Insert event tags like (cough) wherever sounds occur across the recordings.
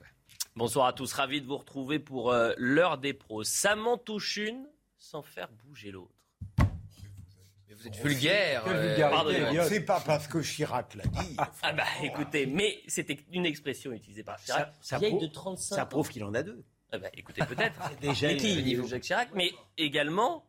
Ouais. Bonsoir à tous, ravi de vous retrouver pour euh, l'heure des pros. Ça m'en touche une sans faire bouger l'autre. Mais vous êtes vulgaire. Quelle euh. C'est pas parce que Chirac l'a dit. Ah bah écoutez, mais c'était une expression utilisée par Chirac, Ça- ça vieille prouve- de 35 Ça ans. prouve qu'il en a deux. Ah bah écoutez, peut-être. (laughs) déjà Mais qui Jacques Chirac, mais également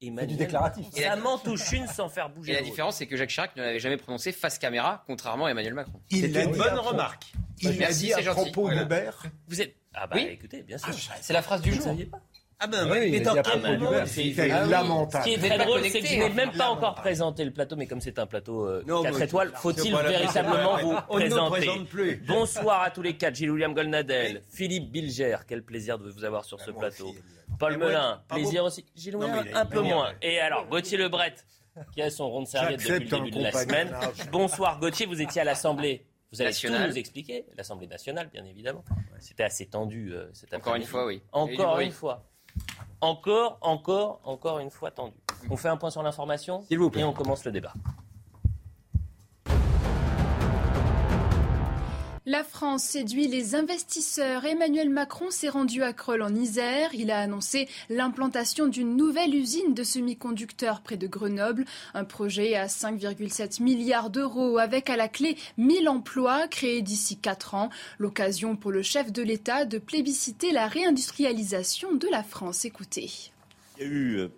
Emmanuel. du déclaratif. Et la- Ça m'en touche une sans faire Et bouger la l'autre. différence, c'est que Jacques Chirac ne l'avait jamais prononcé face caméra, contrairement à Emmanuel Macron. Il C'est l'a une dit bonne à remarque. Il l'a Merci, dit à propos Voilà. d'Hubert. Vous êtes Ah bah Oui. écoutez, bien sûr. C'est la phrase du Vous jour. ne saviez pas Ah ben Oui, oui, il mais a dit dans quel propos moment d'Hubert. C'est Ah oui. Ce lamentable. qui est Vous très drôle, connecté, c'est que je n'ai même pas encore présenté le plateau, mais comme c'est un plateau euh, Non, 4 mais étoiles, faut-il la- véritablement vous pas- On ne présenter présente plus. Bonsoir à tous les quatre, Gilles William Golnadel, Philippe Bilger, quel plaisir de vous avoir sur ce plateau. Paul Melun, plaisir aussi. Gilles Non, un peu manière, moins. ouais. Et alors, Gauthier Lebret, qui a son rond de serviette depuis le début de la semaine. Bonsoir Gauthier, vous étiez à l'Assemblée. Vous allez tout nous expliquer. L'Assemblée nationale, bien évidemment. C'était assez tendu euh, cet Encore une fois, oui. Encore une fois. Encore, encore, encore une fois tendu. On fait un point sur l'information S'il vous plaît. et on commence le débat. La France séduit les investisseurs. Emmanuel Macron s'est rendu à Creul en Isère. Il a annoncé l'implantation d'une nouvelle usine de semi-conducteurs près de Grenoble. Un projet à 5,7 milliards d'euros avec à la clé 1000 emplois créés d'ici 4 ans. L'occasion pour le chef de l'État de plébisciter la réindustrialisation de la France. Écoutez. Il y a eu, euh,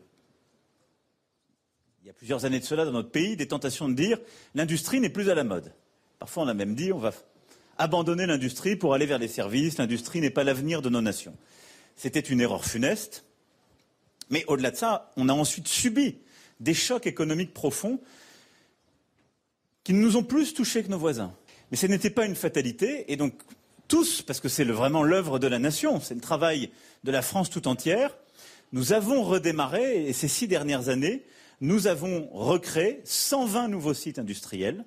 il y a plusieurs années de cela dans notre pays, des tentations de dire l'industrie n'est plus à la mode. Parfois, on a même dit on va abandonner l'industrie pour aller vers les services. L'industrie n'est pas l'avenir de nos nations. C'était une erreur funeste. Mais au-delà de ça, on a ensuite subi des chocs économiques profonds qui nous ont plus touchés que nos voisins. Mais ce n'était pas une fatalité, et donc tous, parce que c'est vraiment l'œuvre de la nation, c'est le travail de la France tout entière, nous avons redémarré, et ces six dernières années, nous avons recréé 120 nouveaux sites industriels.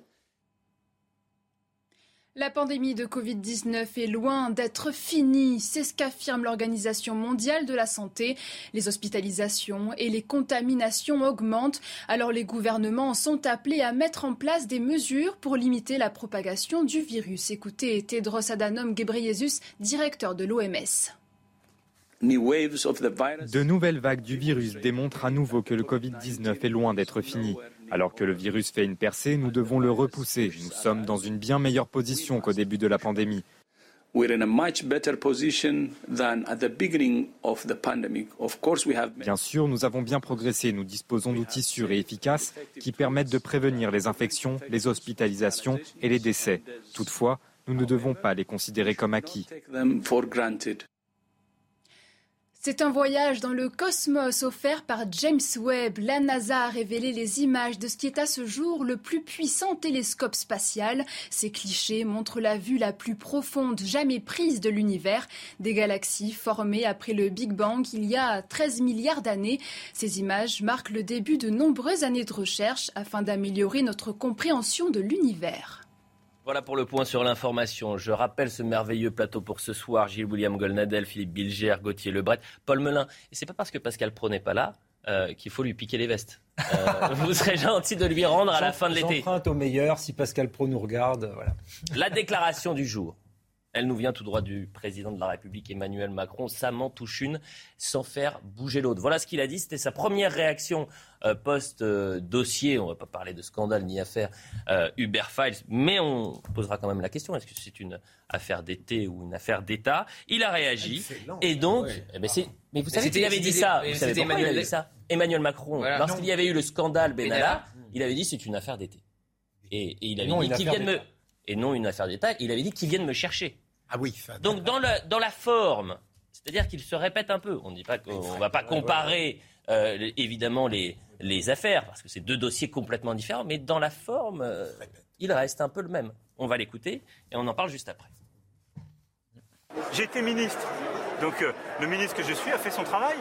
La pandémie de Covid-19 est loin d'être finie, c'est ce qu'affirme l'Organisation mondiale de la santé. Les hospitalisations et les contaminations augmentent, alors les gouvernements sont appelés à mettre en place des mesures pour limiter la propagation du virus. Écoutez Tedros Adhanom Ghebreyesus, directeur de l'OMS. De nouvelles vagues du virus démontrent à nouveau que le Covid-19 est loin d'être fini. Alors que le virus fait une percée, nous devons le repousser. Nous sommes dans une bien meilleure position qu'au début de la pandémie. Bien sûr, nous avons bien progressé. Nous disposons d'outils sûrs et efficaces qui permettent de prévenir les infections, les hospitalisations et les décès. Toutefois, nous ne devons pas les considérer comme acquis. C'est un voyage dans le cosmos offert par James Webb. La NASA a révélé les images de ce qui est à ce jour le plus puissant télescope spatial. Ces clichés montrent la vue la plus profonde jamais prise de l'univers, des galaxies formées après le Big Bang il y a 13 milliards d'années. Ces images marquent le début de nombreuses années de recherche afin d'améliorer notre compréhension de l'univers. Voilà pour le point sur l'information. Je rappelle ce merveilleux plateau pour ce soir. Gilles William Golnadel, Philippe Bilger, Gauthier Lebret, Paul Melun. Et c'est pas parce que Pascal Pro n'est pas là euh, qu'il faut lui piquer les vestes. Euh, (laughs) vous serez gentil de lui rendre à la fin de l'été. J'emprunte au meilleur si Pascal Pro nous regarde. Voilà. (laughs) La déclaration du jour. Elle nous vient tout droit du président de la République Emmanuel Macron. Ça m'en touche une sans faire bouger l'autre. Voilà ce qu'il a dit. C'était sa première réaction post-dossier. on ne va pas parler de scandale ni affaire euh, Uber Files, mais on posera quand même la question est-ce que c'est une affaire d'été ou une affaire d'État? Il a réagi. Excellent. Et donc, Ouais. eh ben, c'est- mais vous Mais savez qu'il avait dit ça. Vous savez c'était pourquoi il Emmanuel- avait dit ça? Emmanuel Macron, Voilà. lorsqu'il y avait eu le scandale Benalla, Benalla. il avait dit c'est une affaire d'été. Et, et il avait non dit une qu'il affaire vienne me d'État. et non une affaire d'État. Il avait dit qu'ils viennent me chercher. Ah oui, ça. Donc dans, le, dans la forme, c'est-à-dire qu'il se répète un peu. On ne dit pas qu'on ne va pas comparer euh, évidemment les, les affaires parce que c'est deux dossiers complètement différents, mais dans la forme, euh, il reste un peu le même. On va l'écouter et on en parle juste après. Été ministre, donc euh, le ministre que je suis a fait son travail.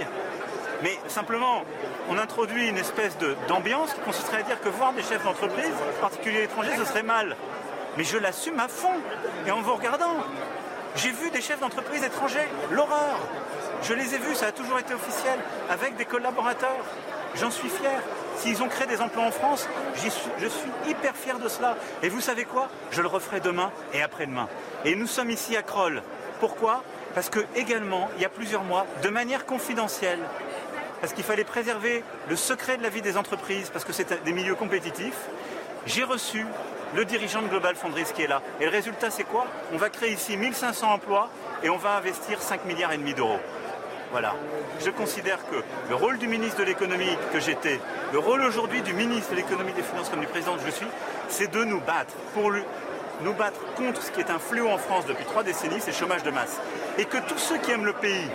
Mais simplement, on introduit une espèce d'ambiance qui consisterait à dire que voir des chefs d'entreprise, en étrangers, ce serait mal. Mais je l'assume à fond. Et en vous regardant, j'ai vu des chefs d'entreprise étrangers, l'horreur. Je les ai vus, ça a toujours été officiel, avec des collaborateurs. J'en suis fier. S'ils ont créé des emplois en France, je suis hyper fier de cela. Et vous savez quoi? Je le referai demain et après-demain. Et nous sommes ici à Kroll. Pourquoi? Parce que également, il y a plusieurs mois, de manière confidentielle, parce qu'il fallait préserver le secret de la vie des entreprises, parce que c'est des milieux compétitifs, j'ai reçu le dirigeant de Global Fonderies qui est là. Et le résultat, c'est quoi? On va créer ici 1500 emplois et on va investir 5 milliards et demi d'euros. Voilà. Je considère que le rôle du ministre de l'économie que j'étais, le rôle aujourd'hui du ministre de l'économie et des finances comme du président que je suis, c'est de nous battre pour nous battre contre ce qui est un fléau en France depuis trois décennies, c'est le chômage de masse. Et que tous ceux qui aiment le pays,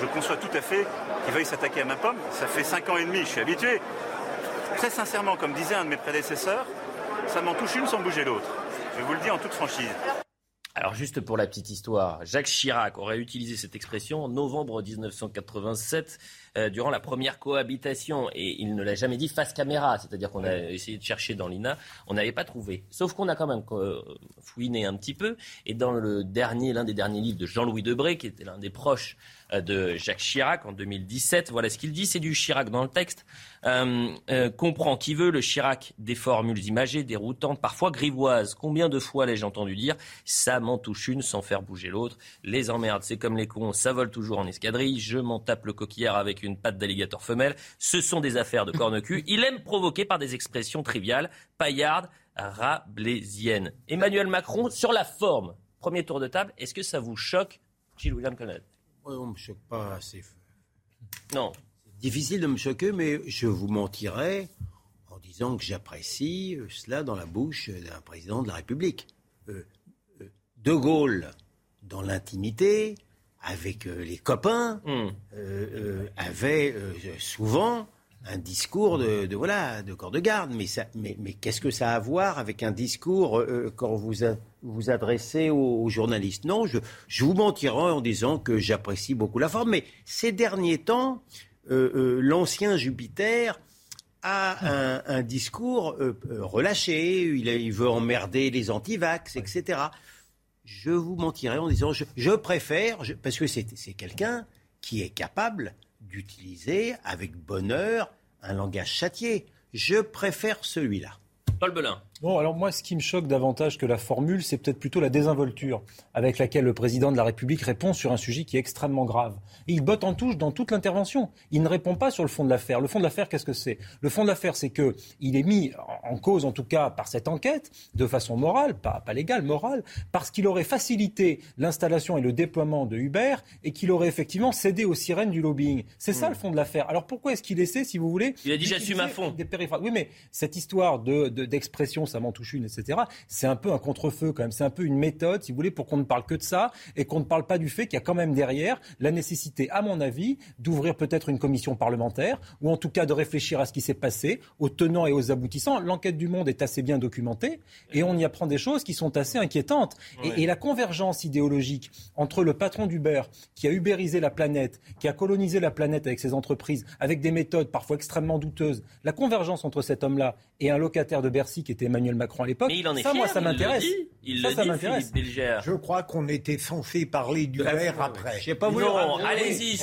je, conçois tout à fait qu'ils veuillent s'attaquer à ma pomme, ça fait cinq ans et demi, je suis habitué. Très sincèrement, comme disait un de mes prédécesseurs, ça m'en touche une sans bouger l'autre. Je vous le dis en toute franchise. Alors juste pour la petite histoire, Jacques Chirac aurait utilisé cette expression en novembre 1987 euh, durant la première cohabitation. Et il ne l'a jamais dit face caméra, c'est-à-dire qu'on a essayé de chercher dans l'INA, on n'avait pas trouvé. Sauf qu'on a quand même euh, fouiné un petit peu. Et dans le dernier, l'un des derniers livres de Jean-Louis Debré, qui était l'un des proches de Jacques Chirac en 2017. Voilà ce qu'il dit. C'est du Chirac dans le texte. Euh, euh, comprend qui veut le Chirac des formules imagées, déroutantes, parfois grivoises. Combien de fois l'ai-je entendu dire Ça m'en touche une sans faire bouger l'autre. Les emmerdes, c'est comme les cons, ça vole toujours en escadrille. Je m'en tape le coquillard avec une patte d'alligator femelle. Ce sont des affaires de corne-cul. Il aime provoquer par des expressions triviales, paillardes, rablaisiennes. Emmanuel Macron, sur la forme, premier tour de table, est-ce que ça vous choque, Gilles William on ne me choque pas assez. Non. C'est difficile de me choquer, mais je vous mentirais en disant que j'apprécie euh, cela dans la bouche d'un président de la République. Euh, euh, de Gaulle, dans l'intimité, avec les copains, hmm. avait souvent un discours de, voilà de corps de garde. Mais, mais, mais qu'est-ce que ça a à voir avec un discours euh, quand vous vous adressez aux, journalistes? Non, je, je, vous mentirai en disant que j'apprécie beaucoup la forme. Mais ces derniers temps, euh, euh, l'ancien Jupiter a un, discours relâché. Il, il, veut emmerder les antivax, etc. Je vous mentirai en disant je, je préfère, parce que c'est quelqu'un qui est capable d'utiliser avec bonheur un langage châtié. Je préfère celui-là. Paul Belin. Bon, alors moi, ce qui me choque davantage que la formule, c'est peut-être plutôt la désinvolture avec laquelle le président de la République répond sur un sujet qui est extrêmement grave. il botte en touche dans toute l'intervention. Il ne répond pas sur le fond de l'affaire. Le fond de l'affaire, qu'est-ce que c'est? Le fond de l'affaire, c'est que il est mis en cause, en tout cas par cette enquête, de façon morale, pas, pas légale, morale, parce qu'il aurait facilité l'installation et le déploiement de Uber et qu'il aurait effectivement cédé aux sirènes du lobbying. C'est ça hmm. le fond de l'affaire. Alors pourquoi est-ce qu'il essaie, si vous voulez Il a dit j'assume à fond. Des Oui, mais cette histoire de, d'expression, ça m'en touche une, etc. C'est un peu un contre-feu quand même. C'est un peu une méthode, si vous voulez, pour qu'on ne parle que de ça et qu'on ne parle pas du fait qu'il y a quand même derrière la nécessité, à mon avis, d'ouvrir peut-être une commission parlementaire ou en tout cas de réfléchir à ce qui s'est passé, aux tenants et aux aboutissants. L'enquête du Monde est assez bien documentée et on y apprend des choses qui sont assez inquiétantes. Et, la convergence idéologique entre le patron d'Uber qui a ubérisé la planète, qui a colonisé la planète avec ses entreprises, avec des méthodes parfois extrêmement douteuses, la convergence entre cet homme-là et un locataire de Bercy qui était Emmanuel Macron à l'époque. Mais il en est ça, fier, moi, ça m'intéresse. Il ça, ça m'intéresse. Je crois qu'on était censé parler du verre après. Je sais pas Non, allez-y.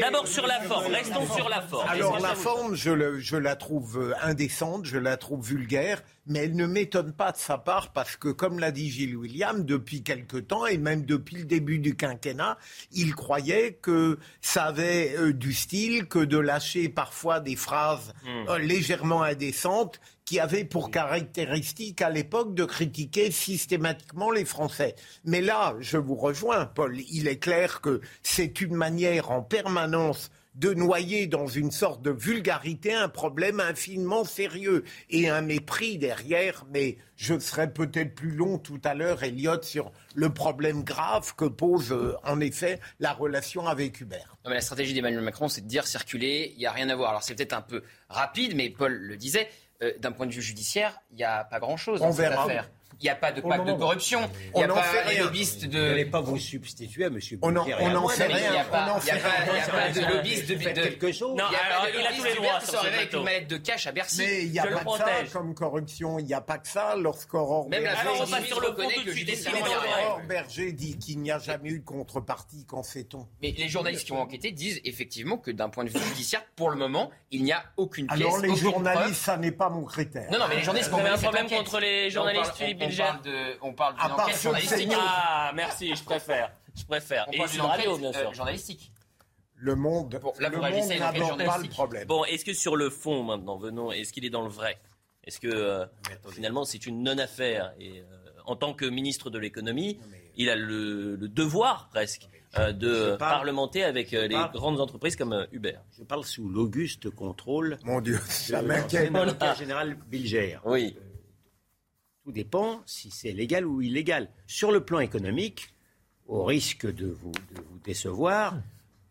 D'abord, sur la forme. Restons sur la forme. Alors la forme, je, je la trouve euh, indécente, je la trouve vulgaire mais elle ne m'étonne pas de sa part parce que, comme l'a dit Gilles William, depuis quelque temps et même depuis le début du quinquennat, il croyait que ça avait euh, du style que de lâcher parfois des phrases hmm. euh, légèrement indécentes qui avaient pour caractéristique à l'époque de critiquer systématiquement les Français. Mais là, je vous rejoins, Paul, il est clair que c'est une manière en permanence de noyer dans une sorte de vulgarité un problème infiniment sérieux et un mépris derrière. Mais je serai peut-être plus long tout à l'heure, Elliot, sur le problème grave que pose euh, en effet la relation avec Hubert. mais la stratégie d'Emmanuel Macron, c'est de dire circuler, il n'y a rien à voir. Alors c'est peut-être un peu rapide, mais Paul le disait. Euh, d'un point de vue judiciaire, il n'y a pas grand-chose dans cette verra. affaire. Il n'y a pas de pacte de corruption. Il n'y a On n'en pas rien. lobbyistes Vous de. n'allez pas vous substituer à M. On en- Bouquet et on à en moi, sait mais Il n'y a rien. pas, on il a il a rien. de lobbyiste de. De- quelque chose. Non, il a alors, de il a tous lobbyiste les de droits arrivés avec une mallette de cash à Bercy. Mais il n'y a pas que ça comme corruption, il n'y a pas que ça. Lorsqu'Aurore Même la Berger, on de il a rien. Dit qu'il n'y a jamais eu de contrepartie, qu'en sait-on? Mais les journalistes qui ont enquêté disent effectivement que d'un point de vue judiciaire, pour le moment, il n'y a aucune pièce. Alors les journalistes, ça n'est pas mon critère. Non, non, mais les journalistes ont avez un problème contre les on journalistes, On- parle de- on parle d'une enquête journalistique. Ah, merci, je préfère. Je préfère. On Et parle d'une Radio, enquête bien sûr. euh, journalistique. Le monde, Bon, là, vous le réagissez monde à une enquête n'aborde pas le journalistique. problème. Bon, est-ce que sur le fond, maintenant, venons, est-ce qu'il est dans le vrai? Est-ce que euh, finalement c'est une non-affaire Et euh, en tant que ministre de l'économie, il a le, le devoir presque euh, de parle- parlementer avec euh, les parle- grandes entreprises comme euh, Uber. Je parle sous l'auguste contrôle Mon Dieu, ça m'inquiète. général Bilger. Oui. Tout dépend si c'est légal ou illégal. Sur le plan économique, au risque de vous, de vous décevoir,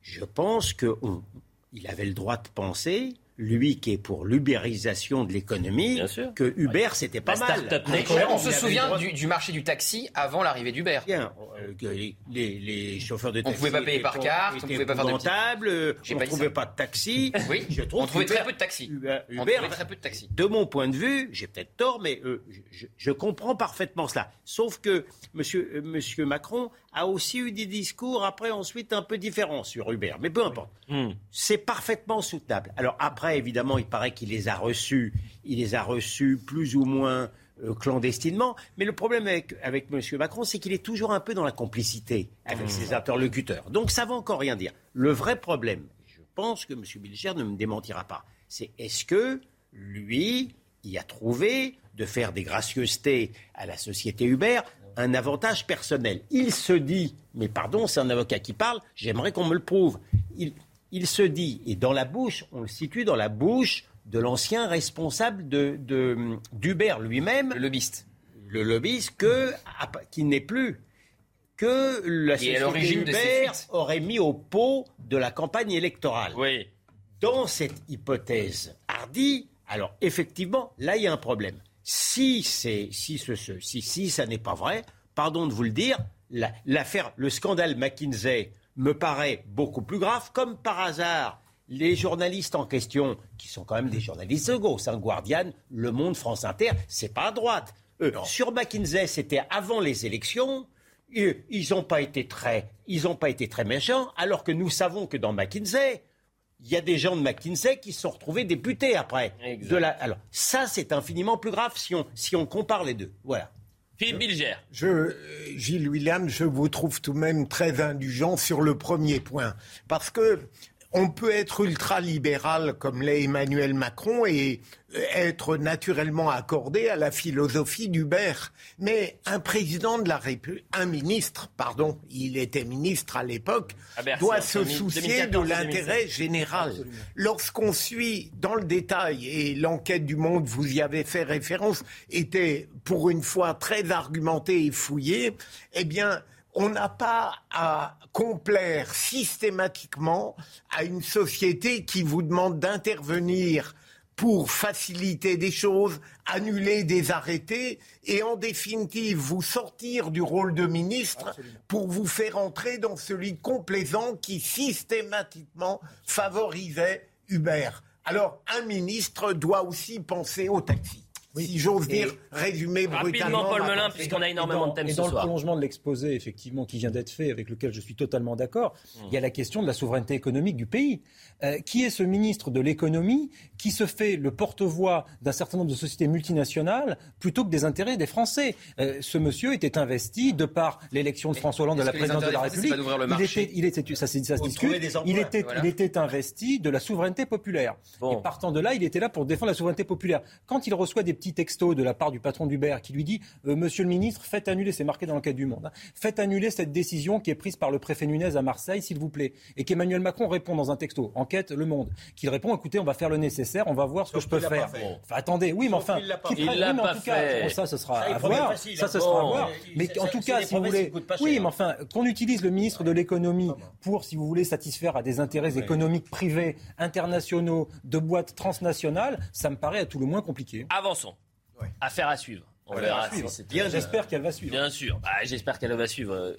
je pense qu'il avait le droit de penser, lui qui est pour l'ubérisation de l'économie, que Uber, c'était pas La mal. Mais on se souvient du, du marché du taxi avant l'arrivée d'Uber. Bien, euh, les, les- les chauffeurs de On taxi pouvait pas payer par carte, on pouvait pas faire de épouvantables, euh, J'ai on pas ne trouvait ça. pas de taxi. Oui, je trouve on trouvait qu'Uber- très peu de taxis. Uber, On Uber- trouvait très peu de taxis. de mon point de vue, j'ai peut-être tort, mais euh, je, je- je comprends parfaitement cela. Sauf que monsieur, euh, monsieur Macron a aussi eu des discours après ensuite un peu différents sur Uber. Mais peu importe. Hmm. C'est parfaitement soutenable. Alors après, évidemment, il paraît qu'il les a reçus. Il les a reçus plus ou moins euh, clandestinement. Mais le problème avec, avec M. Macron, c'est qu'il est toujours un peu dans la complicité avec ses interlocuteurs. Donc ça ne veut encore rien dire. Le vrai problème, je pense que M. Bilger ne me démentira pas, c'est est-ce que lui y a trouvé de faire des gracieusetés à la société Uber un avantage personnel. Il se dit, mais pardon, c'est un avocat qui parle, j'aimerais qu'on me le prouve. Il, il se dit, et dans la bouche, on le situe dans la bouche de l'ancien responsable de, d'Uber lui-même, Le lobbyiste. le lobbyiste, que, qui n'est plus, que la société Uber aurait mis au pot de la campagne électorale. Oui. Dans cette hypothèse hardie, alors effectivement, là, il y a un problème. Si, c'est, si, ce, ce- si, si ça n'est pas vrai, pardon de vous le dire, la- l'affaire, le scandale McKinsey me paraît beaucoup plus grave, comme par hasard. Les journalistes en question, qui sont quand même des journalistes de gauche, hein, Guardian, Le Monde, France Inter, c'est pas à droite. Eux, sur McKinsey, c'était avant les élections. Ils n'ont pas été très, ils ont pas été très méchants, alors que nous savons que dans McKinsey, il y a des gens de McKinsey qui se sont retrouvés députés après. Exact. De la, alors, ça, c'est infiniment plus grave si on, si on compare les deux. Voilà. Philippe Bilger. Je, euh, Gilles William, je vous trouve tout de même très indulgent sur le premier point. Parce que on peut être ultra-libéral comme l'est Emmanuel Macron et euh, être naturellement accordé à la philosophie d'Hubert. Mais un président de la République, un ministre, pardon, il était ministre à l'époque, Bercy, doit se 2000, soucier de 2014 et l'intérêt 2016. général. Lorsqu'on suit dans le détail, et l'enquête du Monde, vous y avez fait référence, était pour une fois très argumentée et fouillée, eh bien, on n'a pas à complaire systématiquement à une société qui vous demande d'intervenir pour faciliter des choses, annuler des arrêtés et en définitive vous sortir du rôle de ministre pour vous faire entrer dans celui de complaisant qui systématiquement favorisait Hubert. Alors un ministre doit aussi penser au taxi. Si j'ose dire, résumer brutalement. Rapidement, Paul Melun, puisqu'on a énormément dans, de thèmes et ce dans le prolongement de l'exposé, effectivement, qui vient d'être fait, avec lequel je suis totalement d'accord, il y a la question de la souveraineté économique du pays. Euh, qui est ce ministre de l'économie qui se fait le porte-voix d'un certain nombre de sociétés multinationales plutôt que des intérêts des Français? Euh, Ce monsieur était investi de par l'élection de François Hollande à la présidence de la République. il était, il était, ça, c'est- ça se Ou de discute. trouver des emplois. Il était, Voilà. il était investi de la souveraineté populaire. Bon. Et partant de là, il était là pour défendre la souveraineté populaire. Quand il reçoit des petits textos de la part du patron d'Uber qui lui dit euh, Monsieur le ministre, faites annuler, c'est marqué dans l'enquête du Monde, hein, faites annuler cette décision qui est prise par le préfet Nunez à Marseille, s'il vous plaît. Et qu'Emmanuel Macron répond dans un texto, enquête Le Monde, qu'il répond écoutez, on va faire le nécessaire, on va voir ce que je peux faire. Enfin, attendez, oui, mais enfin, il l'a pas fait. ça, ce sera à voir. Ça, ce sera à voir. Mais en tout cas, si vous voulez, oui, mais enfin, qu'on utilise le ministre de l'économie pour, si vous voulez, satisfaire à des intérêts économiques privés, internationaux, de boîtes transnationales, ça me paraît à tout le moins compliqué. Avançons. Affaire à suivre. On verra J'espère qu'elle va suivre. Bien sûr. Bah, j'espère qu'elle va suivre.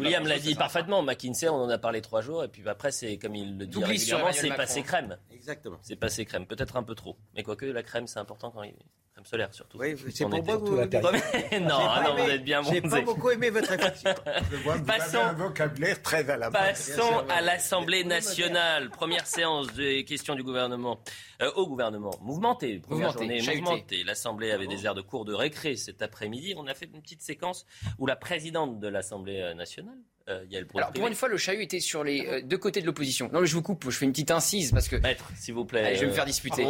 William l'a dit parfaitement. McKinsey, on en a parlé trois jours. Et puis après, c'est comme il le dit régulièrement, c'est passé crème. Exactement. C'est passé crème. Peut-être un peu trop. Mais quoique, la crème, c'est important quand il crème solaire surtout. Oui, c'est pour moi vous. (laughs) non, non, vous êtes bien J'ai pas beaucoup aimé votre réflexion. (laughs) Je vois vous Passons, avez un vocabulaire très à la. Passons à l'Assemblée nationale. Première séance des questions du gouvernement. Euh, au gouvernement. Mouvementé. Première journée mouvementée. L'Assemblée avait des airs de cours de récré cet après-midi. On a fait une petite séquence où la présidente de l'Assemblée nationale, euh, Alors pour une fois, le chahut était sur les euh, deux côtés de l'opposition. Non, mais je vous coupe, je fais une petite incise parce que. Maître, s'il vous plaît. Allez, je vais me faire disputer.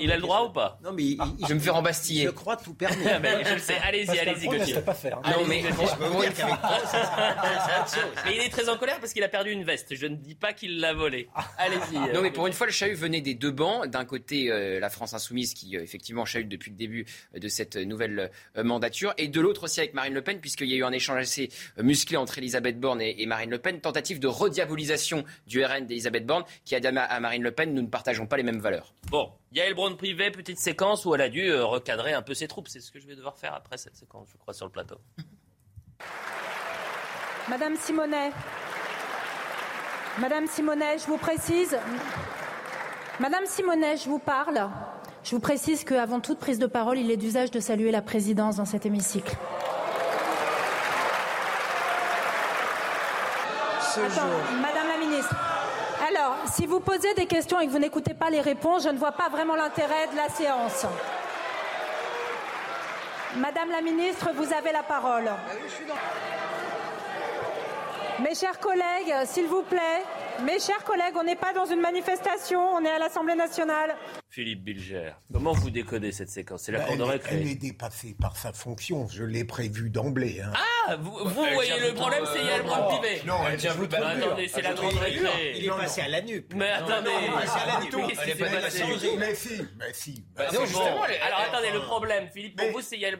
il a le droit ou pas Non, mais je vais me faire embastiller. Je crois tout permis. (laughs) je le sais. Allez-y, allez-y, Gauthier. pas faire. Hein. Non, mais (laughs) mais il est très en colère parce qu'il a perdu une veste. Je ne dis pas qu'il l'a volée. Allez-y. Non, mais pour une fois, le chahut venait des deux bancs. D'un côté, euh, la France insoumise qui effectivement chahute depuis le début de cette nouvelle mandature, et de l'autre aussi avec Marine Le Pen, puisqu'il y a eu un échange assez musclé entre Elisabeth Borne et Marine Le Pen tentative de rediabolisation du RN d'Elisabeth Borne, qui a dit à Marine Le Pen, nous ne partageons pas les mêmes valeurs. Bon, Yael Braun-Privé, petite séquence où elle a dû euh, recadrer un peu ses troupes. C'est ce que je vais devoir faire après cette séquence, je crois, sur le plateau. (laughs) Madame Simonet, Madame Simonet, je vous précise, Madame Simonet, je vous parle. Je vous précise qu'avant toute prise de parole, il est d'usage de saluer la présidence dans cet hémicycle. Madame la ministre. Alors, si vous posez des questions et que vous n'écoutez pas les réponses, je ne vois pas vraiment l'intérêt de la séance. Madame la ministre, vous avez la parole. Mes chers collègues, s'il vous plaît, mes chers collègues, on n'est pas dans une manifestation, on est à l'Assemblée nationale. Philippe Bilger, comment vous décodez cette séquence? C'est la cour de récré. Elle est dépassée par sa fonction, je l'ai prévu d'emblée. Hein. Ah, vous, voyez le problème, c'est Yael Brand-Pivet. Non, elle bah, Attendez, c'est la cour de récré. Il est passé à la nuque. Mais attendez, qu'est-ce qui s'est passé Mais si, mais si. Bah, Alors attendez, le problème, Philippe, pour vous, c'est Yael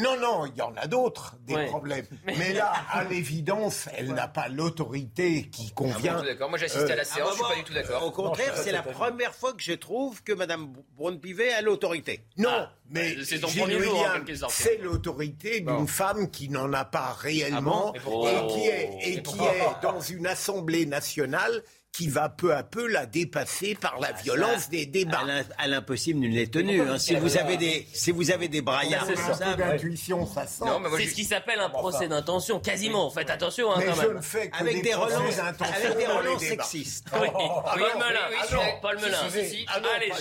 Non, non, il y en a d'autres, des problèmes. (laughs) Mais... là, à l'évidence, elle n'a pas l'autorité qui ah convient. d'accord. Moi, j'assiste à la euh, séance, je suis pas du tout d'accord. Au contraire, c'est la première fois que je trouve que Mme Braun-Pivet a l'autorité. Non, ah, mais c'est C'est l'autorité d'une femme qui n'en a pas réellement ah et qui est, et qui est dans une assemblée nationale qui va peu à peu la dépasser par la violence des débats. À l'impossible, nul n'est tenu. Hein. Si, vous avez des, si vous avez des braillards c'est ça, d'intuition, ça sent. C'est ce qui s'appelle un procès d'intention, quasiment. Faites attention, hein, quand je même. Ne fais que avec des, relances, avec des relances sexistes. Oui, Paul Melun. Paul Melun. Allez,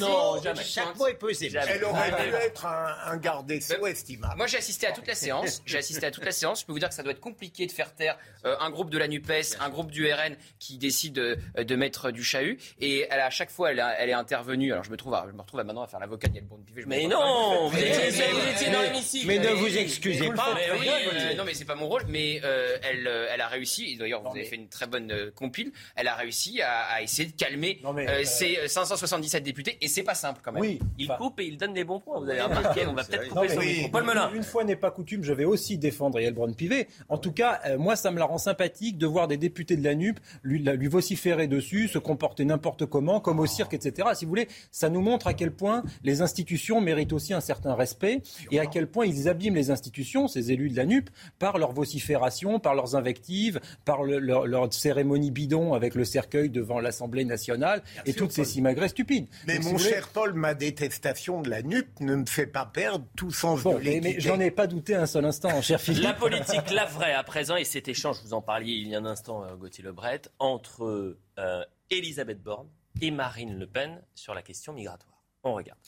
non, jamais. Chaque mot est possible. Elle aurait dû être un garde des sceaux estimable. Moi, j'ai assisté à toute la séance. J'ai assisté à toute la séance. Je peux vous dire que ça doit être compliqué de faire taire euh, un groupe de la NUPES, un groupe du RN qui décide de mettre du chahut. Et elle, à chaque fois, elle, elle est intervenue. Alors je me trouve, je me retrouve maintenant à faire l'avocat d'Yel Pivet. Mais non, vous étiez dans l'hémicycle. Mais ne vous excusez pas. Euh, non, mais c'est pas mon rôle. Mais euh, elle, euh, elle a réussi. D'ailleurs, vous avez fait une très bonne compile. Elle a réussi à, essayer de calmer ces 577 députés. Et c'est pas simple quand même. Oui, il coupe et il donne les bons points. Vous avez remarqué. On va peut-être couper son Paul Melun. Une fois n'est pas coutume, je vais aussi défendre Yael Pivet. En tout cas, moi, ça me la rend sympathique de voir des députés de la NUP lui, lui vociférer dessus, se comporter n'importe comment, comme au cirque, etc. Si vous voulez, ça nous montre à quel point les institutions méritent aussi un certain respect et à quel point ils abîment les institutions, ces élus de la NUP, par leur vocifération, par leurs invectives, par leur, cérémonie bidon avec le cercueil devant l'Assemblée nationale et toutes ces simagrées stupides. Mais mon cher Paul, ma détestation de la NUP ne me fait pas perdre tout sens bon, de Mais, j'en ai pas douté un seul instant, cher Philippe. La politique, la vraie à présent, et cet échange, vous en parliez il y a un instant, euh, Gauthier Lebret, entre euh, Elisabeth Borne et Marine Le Pen sur la question migratoire. On regarde.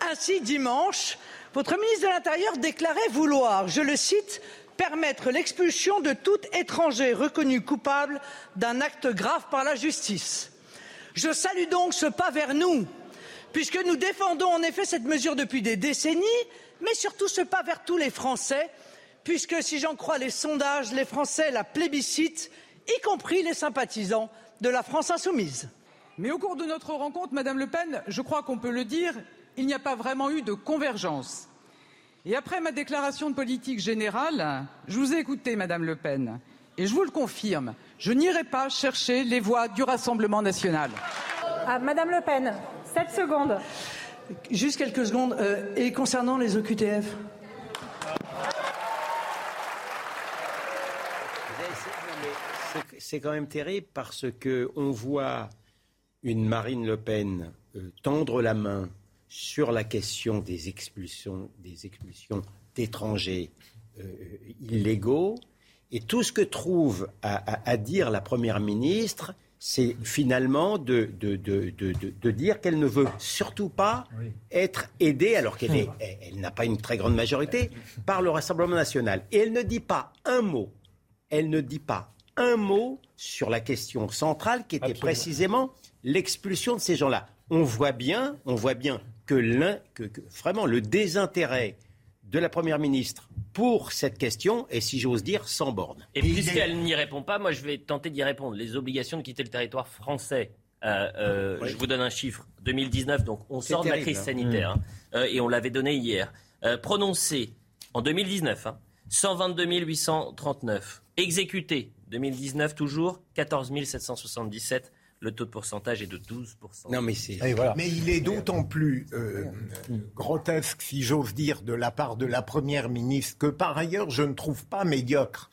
Ainsi, dimanche, votre ministre de l'Intérieur déclarait vouloir, je le cite, permettre l'expulsion de tout étranger reconnu coupable d'un acte grave par la justice. Je salue donc ce pas vers nous, puisque nous défendons en effet cette mesure depuis des décennies, mais surtout ce pas vers tous les Français, puisque si j'en crois les sondages, les Français la plébiscitent, y compris les sympathisants de la France insoumise. Mais au cours de notre rencontre, Madame Le Pen, je crois qu'on peut le dire, il n'y a pas vraiment eu de convergence. Et après ma déclaration de politique générale, je vous ai écouté, Madame Le Pen, et je vous le confirme, je n'irai pas chercher les voix du Rassemblement national. Ah, Madame Le Pen, 7 secondes. Juste quelques secondes. Euh, et concernant les OQTF C'est quand même terrible parce que on voit une Marine Le Pen euh, tendre la main sur la question des expulsions, des expulsions d'étrangers euh, illégaux, et tout ce que trouve à, dire la Première ministre, c'est finalement de, de, dire qu'elle ne veut surtout pas être aidée, alors qu'elle elle, n'a pas une très grande majorité, par le Rassemblement national. Et elle ne dit pas un mot, elle ne dit pas un mot sur la question centrale qui était précisément l'expulsion de ces gens-là. On voit bien, on voit bien que, vraiment le désintérêt de la Première ministre pour cette question est, si j'ose dire, sans borne. Et puisqu'elle n'y répond pas, moi je vais tenter d'y répondre. Les obligations de quitter le territoire français, euh, euh, je vous donne un chiffre, 2019, donc on sort de la crise hein. sanitaire, hein. euh, et on l'avait donné hier, prononcé en 2019, 122 839, exécuté, 2019 toujours, 14 777 le taux de pourcentage est de 12%. Non, mais, c'est... mais il est d'autant plus euh, grotesque, si j'ose dire, de la part de la Première ministre, que par ailleurs, je ne trouve pas médiocre.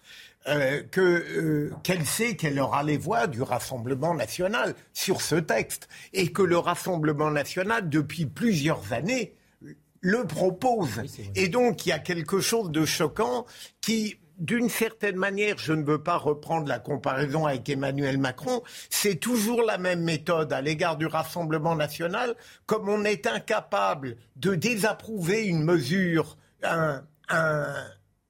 Euh, que, euh, qu'elle sait qu'elle aura les voix du Rassemblement national sur ce texte et que le Rassemblement national, depuis plusieurs années, le propose. et donc, il y a quelque chose de choquant qui d'une certaine manière, je ne veux pas reprendre la comparaison avec Emmanuel Macron, c'est toujours la même méthode à l'égard du Rassemblement national, comme on est incapable de désapprouver une mesure, un,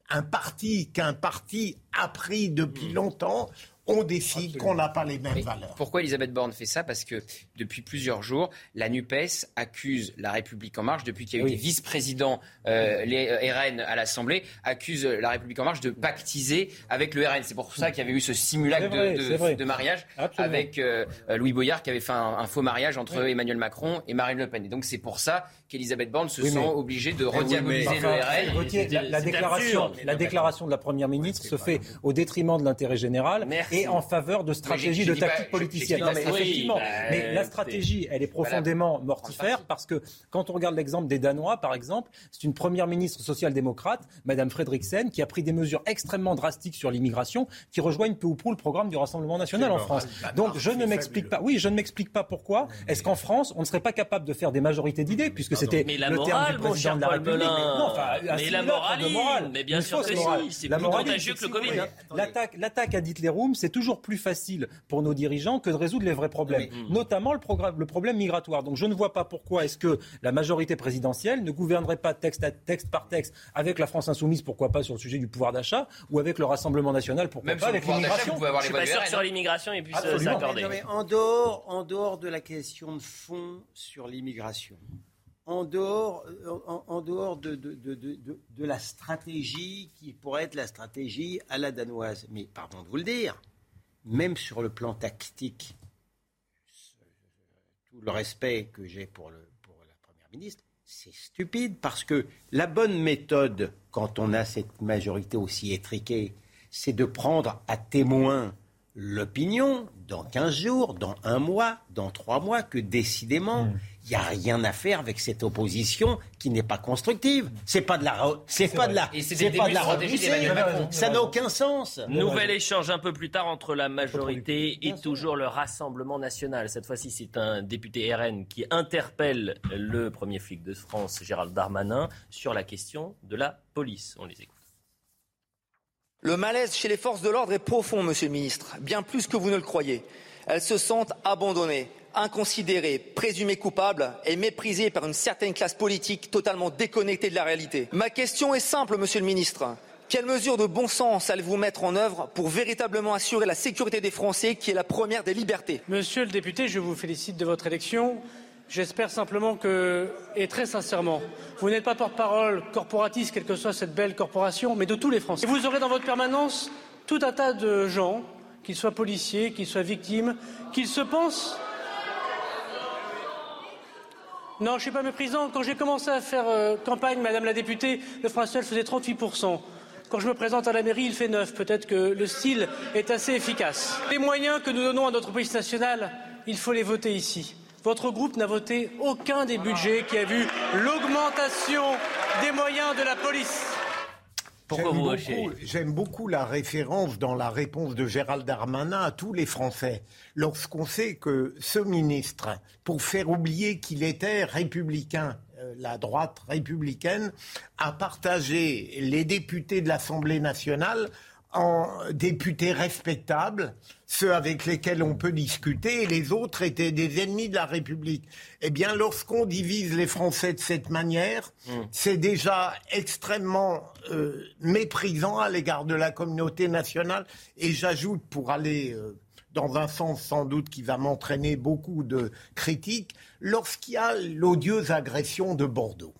un parti qu'un parti a pris depuis longtemps, on décide qu'on n'a pas les mêmes valeurs. Pourquoi Elisabeth Borne fait ça? Parce que depuis plusieurs jours, la NUPES accuse la République En Marche, depuis qu'il y a eu des vice-présidents euh, les euh, RN à l'Assemblée, accuse la République En Marche de pactiser avec le RN. C'est pour ça qu'il y avait eu ce simulacre de, mariage avec euh, Louis Boyard qui avait fait un, faux mariage entre Emmanuel Macron et Marine Le Pen. Et donc c'est pour ça qu'Elisabeth Borne se sent obligée de rediaboliser le RN. la, déclaration, la déclaration de la Première ministre se fait au détriment de l'intérêt général et en faveur de stratégies de tactique politicienne. mais effectivement, bah, mais la stratégie, elle est profondément mortifère parce que quand on regarde l'exemple des Danois, par exemple, c'est une première ministre social-démocrate, Madame Fredriksen, qui a pris des mesures extrêmement drastiques sur l'immigration, qui rejoignent peu ou prou le programme du Rassemblement national en France. Donc je ne m'explique pas. Oui, je ne m'explique pas pourquoi. Est-ce qu'en France, on ne serait pas capable de faire des majorités d'idées, puisque c'était le terme du président de la République. Mais, la morale, mais bien sûr que si, c'est plus contagieux que le Covid. L'attaque, l'attaque à Hitlerum, c'est toujours plus facile pour nos dirigeants que de résoudre les vrais problèmes, notamment le, le, problème migratoire. Donc je ne vois pas pourquoi est-ce que la majorité présidentielle ne gouvernerait pas texte, à, texte par texte avec la France insoumise, pourquoi pas sur le sujet du pouvoir d'achat, ou avec le Rassemblement national, pourquoi pas avec l'immigration. Je suis pas sûr sur l'immigration et puis s'accorder. En dehors, en dehors de la question de fond sur l'immigration, en dehors, de, la stratégie qui pourrait être la stratégie à la danoise. Mais pardon de vous le dire, même sur le plan tactique, tout le respect que j'ai pour, la Première ministre, c'est stupide parce que la bonne méthode, quand on a cette majorité aussi étriquée, c'est de prendre à témoin l'opinion dans 15 jours, dans un mois, dans trois mois, que décidément, hmm. Il n'y a rien à faire avec cette opposition qui n'est pas constructive. C'est pas de la, c'est pas de la, c'est pas de la Ça n'a aucun sens. Nouvel échange un peu plus tard entre la majorité et toujours le Rassemblement national. Cette fois-ci, c'est un député RN qui interpelle le premier flic de France, Gérald Darmanin, sur la question de la police. On les écoute. Le malaise chez les forces de l'ordre est profond, Monsieur le Ministre, bien plus que vous ne le croyez. Elles se sentent abandonnées, inconsidérées, présumées coupables et méprisées par une certaine classe politique totalement déconnectée de la réalité. Ma question est simple, Monsieur le Ministre. Quelles mesures de bon sens allez-vous mettre en œuvre pour véritablement assurer la sécurité des Français, qui est la première des libertés? Monsieur le député, je vous félicite de votre élection. J'espère simplement que, et très sincèrement, vous n'êtes pas porte-parole corporatiste, quelle que soit cette belle corporation, mais de tous les Français. Et vous aurez dans votre permanence tout un tas de gens, qu'ils soient policiers, qu'ils soient victimes, qu'ils se pensent. Non, je ne suis pas méprisant. Quand j'ai commencé à faire euh, campagne, Madame la députée, le National faisait 38%. Quand je me présente à la mairie, il fait 9. Peut-être que le style est assez efficace. Les moyens que nous donnons à notre police nationale, il faut les voter ici. Votre groupe n'a voté aucun des budgets qui a vu l'augmentation des moyens de la police. Pourquoi vous J'aime beaucoup la référence dans la réponse de Gérald Darmanin à tous les Français. Lorsqu'on sait que ce ministre, pour faire oublier qu'il était républicain, euh, la droite républicaine, a partagé les députés de l'Assemblée nationale en députés respectables, ceux avec lesquels on peut discuter, et les autres étaient des ennemis de la République. Eh bien, lorsqu'on divise les Français de cette manière, hmm. c'est déjà extrêmement euh, méprisant à l'égard de la communauté nationale. Et j'ajoute, pour aller euh, dans un sens sans doute qui va m'entraîner beaucoup de critiques, lorsqu'il y a l'odieuse agression de Bordeaux,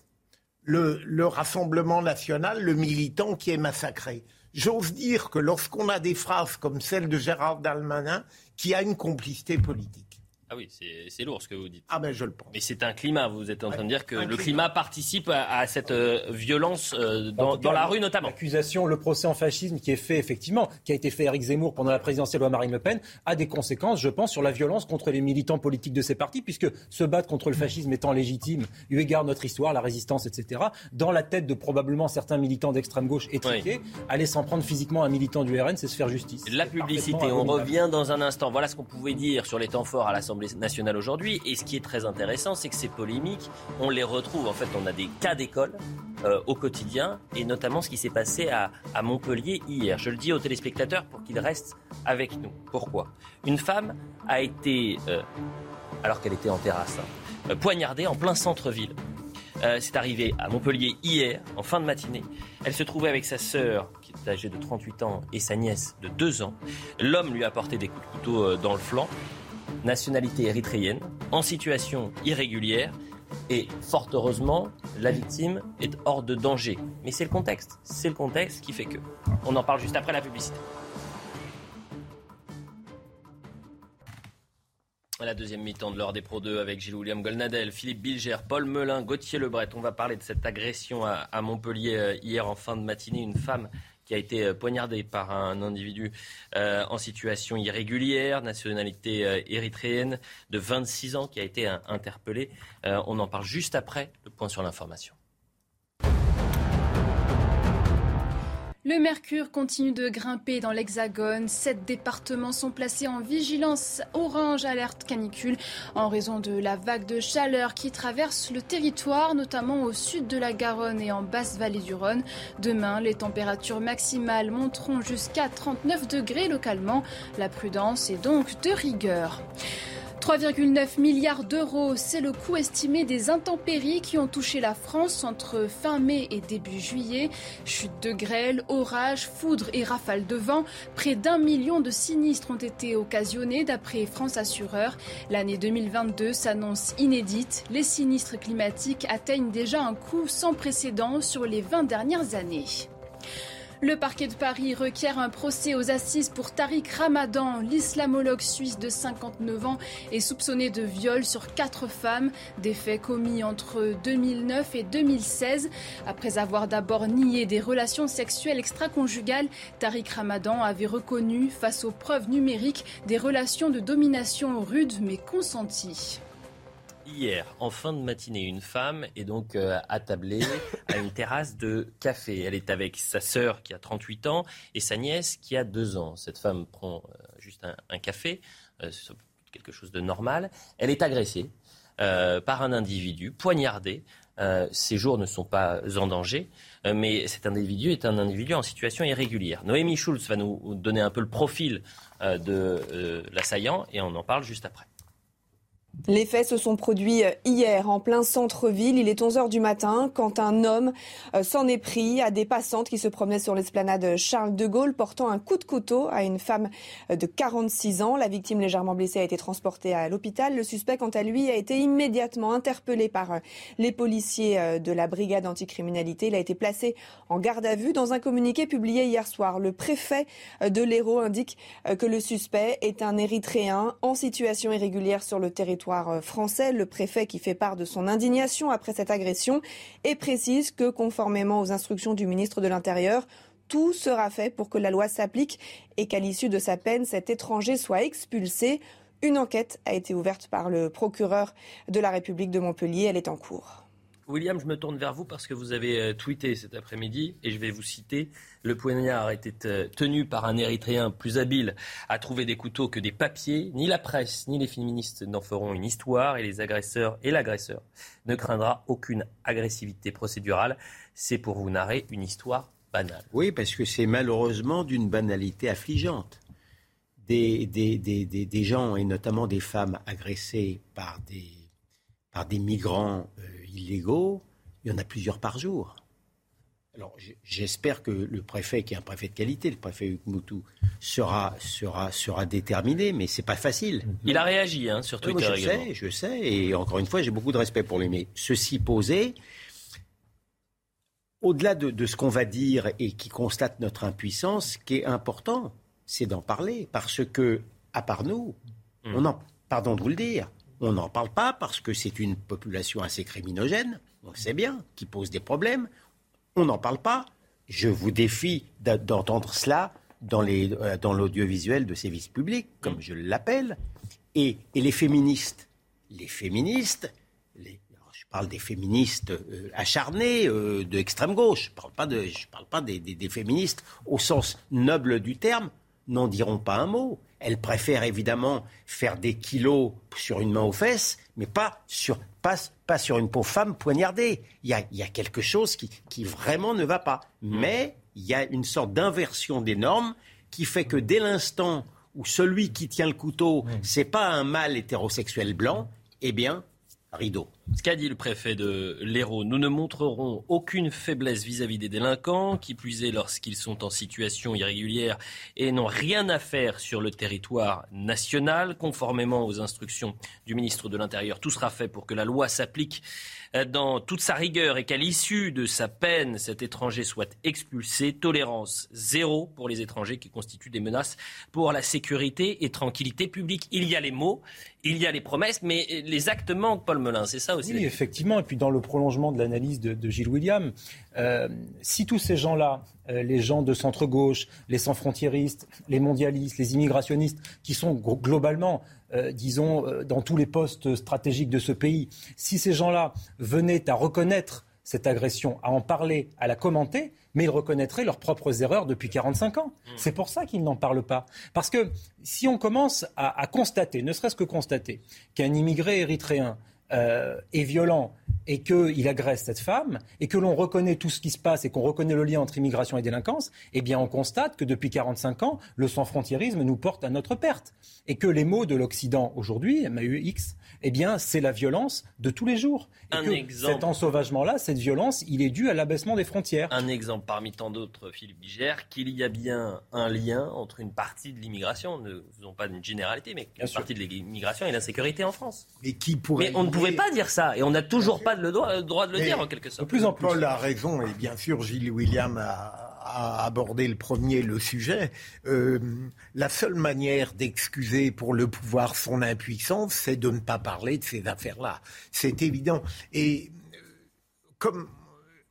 le Rassemblement national, le militant qui est massacré. J'ose dire que lorsqu'on a des phrases comme celle de Gérard Dalmanin, qui a une complicité politique. Ah oui, c'est lourd ce que vous dites. Ah ben je le pense. Mais c'est un climat, vous êtes en train de dire que le climat, participe à, cette euh, violence euh, dans, la rue notamment. L'accusation, le procès en fascisme qui est fait effectivement, qui a été fait Eric Zemmour pendant la présidentielle de Marine Le Pen, a des conséquences, je pense, sur la violence contre les militants politiques de ces partis, puisque se battre contre le fascisme étant légitime, eu égard notre histoire, la résistance, etc., dans la tête de probablement certains militants d'extrême gauche étriqués, aller s'en prendre physiquement à un militant du RN, c'est se faire justice. La publicité, on revient dans un instant. Voilà ce qu'on pouvait dire sur les temps forts à l'Assemblée nationale aujourd'hui. Et ce qui est très intéressant, c'est que ces polémiques, on les retrouve. En fait, on a des cas d'école euh, au quotidien, et notamment ce qui s'est passé à, Montpellier hier. Je le dis aux téléspectateurs pour qu'ils restent avec nous. Pourquoi? Une femme a été, euh, alors qu'elle était en terrasse, hein, poignardée en plein centre-ville. Euh, c'est arrivé à Montpellier hier, en fin de matinée. Elle se trouvait avec sa sœur, qui est âgée de 38 ans, et sa nièce de 2 ans. L'homme lui a porté des coups de couteau dans le flanc nationalité érythréenne, en situation irrégulière. Et fort heureusement, la victime est hors de danger. Mais c'est le contexte. C'est le contexte qui fait que. On en parle juste après la publicité. La deuxième mi-temps de l'heure des Pro 2 avec Gilles-William Golnadel, Philippe Bilger, Paul Melun, Gauthier Lebret. On va parler de cette agression à Montpellier euh, hier en fin de matinée. Une femme qui a été euh, poignardé par un individu euh, en situation irrégulière, nationalité euh, érythréenne, de 26 ans, qui a été interpellé. on en parle juste après le point sur l'information. Le mercure continue de grimper dans l'Hexagone. Sept départements sont placés en vigilance orange alerte canicule en raison de la vague de chaleur qui traverse le territoire, notamment au sud de la Garonne et en basse vallée du Rhône. Demain, les températures maximales monteront jusqu'à 39 degrés localement. La prudence est donc de rigueur. 3,9 milliards d'euros, c'est le coût estimé des intempéries qui ont touché la France entre fin mai et début juillet. Chute de grêle, orages, foudres et rafales de vent. Près d'un million de sinistres ont été occasionnés d'après France Assureur. L'année 2022 s'annonce inédite. Les sinistres climatiques atteignent déjà un coût sans précédent sur les 20 dernières années. Le parquet de Paris requiert un procès aux assises pour Tariq Ramadan. L'islamologue suisse de 59 ans est soupçonné de viol sur quatre femmes, des faits commis entre 2009 et 2016. Après avoir d'abord nié des relations sexuelles extra-conjugales, Tariq Ramadan avait reconnu, face aux preuves numériques, des relations de domination rudes mais consenties. Hier, en fin de matinée, une femme est donc euh, attablée à une terrasse de café. Elle est avec sa sœur qui a 38 ans et sa nièce qui a 2 ans. Cette femme prend euh, juste un, café, euh, quelque chose de normal. Elle est agressée par un individu, poignardée. ses jours ne sont pas en danger, mais cet individu est un individu en situation irrégulière. Noémie Schulz va nous donner un peu le profil de l'assaillant et on en parle juste après. Les faits se sont produits euh, hier en plein centre-ville. Il est 11h du matin quand un homme euh, s'en est pris à des passantes qui se promenaient sur l'esplanade Charles de Gaulle portant un coup de couteau à une femme euh, de 46 ans. La victime légèrement blessée a été transportée à l'hôpital. Le suspect, quant à lui, a été immédiatement interpellé par les policiers de la brigade anticriminalité. Il a été placé en garde à vue. Dans un communiqué publié hier soir, le préfet de l'Hérault indique que le suspect est un Érythréen en situation irrégulière sur le territoire euh, français. Le préfet qui fait part de son indignation après cette agression et précise que conformément aux instructions du ministre de l'Intérieur, tout sera fait pour que la loi s'applique et qu'à l'issue de sa peine, cet étranger soit expulsé. Une enquête a été ouverte par le procureur de la République de Montpellier. Elle est en cours. William, je me tourne vers vous parce que vous avez euh, tweeté cet après-midi et je vais vous citer. Le poignard était euh, tenu par un Érythréen plus habile à trouver des couteaux que des papiers. Ni la presse ni les féministes n'en feront une histoire et les agresseurs et l'agresseur ne craindra aucune agressivité procédurale. C'est pour vous narrer une histoire banale. Oui, parce que c'est malheureusement d'une banalité affligeante. Des, des, des, des, gens, et notamment des femmes agressées par des, par des migrants euh, illégaux, il y en a plusieurs par jour. Alors j'espère que le préfet, qui est un préfet de qualité, le préfet Moutou, sera, sera, sera déterminé, mais c'est pas facile. Il a réagi hein, sur Twitter. je sais, je sais, et encore une fois, j'ai beaucoup de respect pour lui. Mais ceci posé, au-delà de, ce qu'on va dire et qui constate notre impuissance, ce qui est important, c'est d'en parler, parce que, à part nous, hmm. on en, pardon de vous le dire, on n'en parle pas parce que c'est une population assez criminogène, on sait bien, qui pose des problèmes. On n'en parle pas. Je vous défie d'entendre cela dans, euh, l'audiovisuel de service public, comme je l'appelle. Et, les féministes, les féministes, je parle des féministes euh, acharnés euh, de extrême gauche, je ne parle pas, des féministes au sens noble du terme, n'en diront pas un mot. Elles préfèrent évidemment faire des kilos sur une main aux fesses, mais pas sur, pas, pas sur une pauvre femme poignardée. Il y a, y a quelque chose qui, qui, vraiment ne va pas. Mais il y a une sorte d'inversion des normes qui fait que dès l'instant où celui qui tient le couteau, c'est pas un mâle hétérosexuel blanc, eh bien, rideau. Ce qu'a dit le préfet de l'Hérault, nous ne montrerons aucune faiblesse vis-à-vis des délinquants, qui plus lorsqu'ils sont en situation irrégulière et n'ont rien à faire sur le territoire national, conformément aux instructions du ministre de l'Intérieur. Tout sera fait pour que la loi s'applique dans toute sa rigueur et qu'à l'issue de sa peine, cet étranger soit expulsé. Tolérance zéro pour les étrangers qui constituent des menaces pour la sécurité et tranquillité publique. Il y a les mots, il y a les promesses, mais les actes manquent, Paul Melun. C'est ça aussi. Oui, effectivement. Et puis dans le prolongement de l'analyse de, Gilles William, euh, si tous ces gens-là, euh, les gens de centre-gauche, les sans-frontiéristes, les mondialistes, les immigrationnistes, qui sont globalement euh, disons, dans tous les postes stratégiques de ce pays, si ces gens-là venaient à reconnaître cette agression, à en parler, à la commenter, mais ils reconnaîtraient leurs propres erreurs depuis 45 ans. Mmh. C'est pour ça qu'ils n'en parlent pas. Parce que si on commence à, constater, ne serait-ce que constater, qu'un immigré érythréen euh, est violent et qu'il agresse cette femme, et que l'on reconnaît tout ce qui se passe et qu'on reconnaît le lien entre immigration et délinquance, eh bien on constate que depuis 45 ans, le sans-frontiérisme nous porte à notre perte. Et que les mots de l'Occident aujourd'hui, MAUX, eh bien c'est la violence de tous les jours. Et un que exemple. Cet ensauvagement-là, cette violence, il est dû à l'abaissement des frontières. Un exemple parmi tant d'autres, Philippe Bigère, qu'il y a bien un lien entre une partie de l'immigration, ne faisons pas une généralité, mais une partie de l'immigration et l'insécurité en France. Mais qui pourrait... Mais on ne pouvait pas dire ça, et on n'a toujours pas le droit, de le dire en quelque sorte. De plus en plus. Paul a raison, et bien sûr Gilles William a, abordé le premier le sujet. Euh, la seule manière d'excuser pour le pouvoir son impuissance, c'est de ne pas parler de ces affaires-là. C'est évident. Et euh, comme